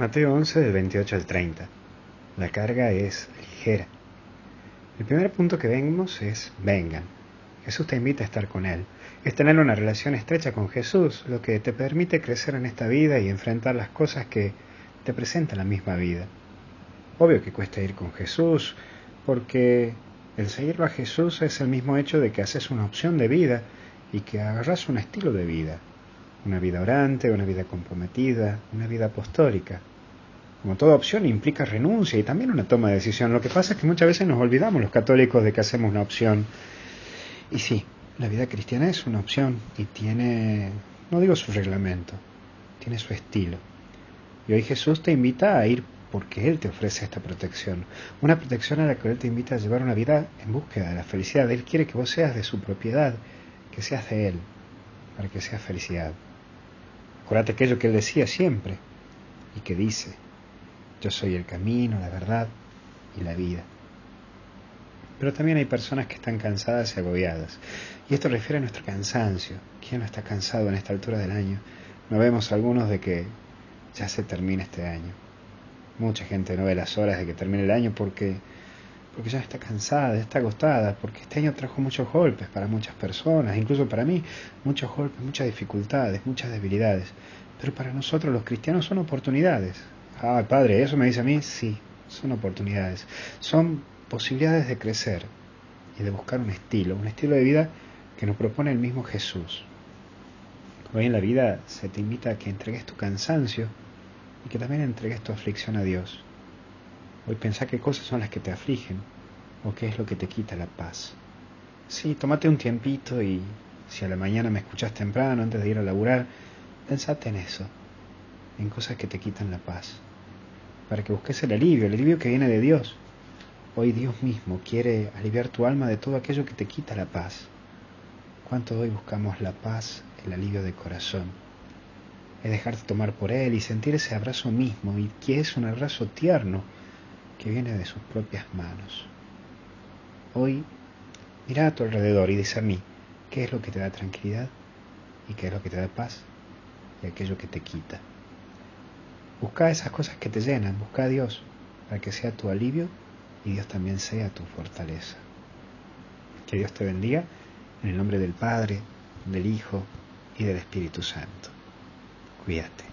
Mateo 11 del 28 al 30. La carga es ligera. El primer punto que vemos es vengan. Jesús te invita a estar con Él. Es tener una relación estrecha con Jesús lo que te permite crecer en esta vida y enfrentar las cosas que te presenta la misma vida. Obvio que cuesta ir con Jesús porque el seguirlo a Jesús es el mismo hecho de que haces una opción de vida y que agarras un estilo de vida una vida orante, una vida comprometida, una vida apostólica. Como toda opción implica renuncia y también una toma de decisión. Lo que pasa es que muchas veces nos olvidamos los católicos de que hacemos una opción. Y sí, la vida cristiana es una opción y tiene, no digo su reglamento, tiene su estilo. Y hoy Jesús te invita a ir porque Él te ofrece esta protección. Una protección a la que Él te invita a llevar una vida en búsqueda de la felicidad. Él quiere que vos seas de su propiedad, que seas de Él, para que seas felicidad. Acuérdate aquello que él decía siempre y que dice, yo soy el camino, la verdad y la vida. Pero también hay personas que están cansadas y agobiadas. Y esto refiere a nuestro cansancio. ¿Quién no está cansado en esta altura del año? No vemos algunos de que ya se termina este año. Mucha gente no ve las horas de que termine el año porque porque ya está cansada, está agotada, porque este año trajo muchos golpes para muchas personas, incluso para mí, muchos golpes, muchas dificultades, muchas debilidades. Pero para nosotros los cristianos son oportunidades. Ah, Padre, ¿eso me dice a mí? Sí, son oportunidades. Son posibilidades de crecer y de buscar un estilo, un estilo de vida que nos propone el mismo Jesús. Hoy en la vida se te invita a que entregues tu cansancio y que también entregues tu aflicción a Dios Hoy pensá qué cosas son las que te afligen o qué es lo que te quita la paz. Sí, tómate un tiempito y si a la mañana me escuchas temprano antes de ir a laburar, pensate en eso, en cosas que te quitan la paz, para que busques el alivio, el alivio que viene de Dios. Hoy Dios mismo quiere aliviar tu alma de todo aquello que te quita la paz. ¿Cuánto hoy buscamos la paz, el alivio de corazón? Es dejarte tomar por Él y sentir ese abrazo mismo, y que es un abrazo tierno, que viene de sus propias manos. Hoy mira a tu alrededor y dice a mí qué es lo que te da tranquilidad y qué es lo que te da paz y aquello que te quita. Busca esas cosas que te llenan, busca a Dios para que sea tu alivio y Dios también sea tu fortaleza. Que Dios te bendiga en el nombre del Padre, del Hijo y del Espíritu Santo. Cuídate.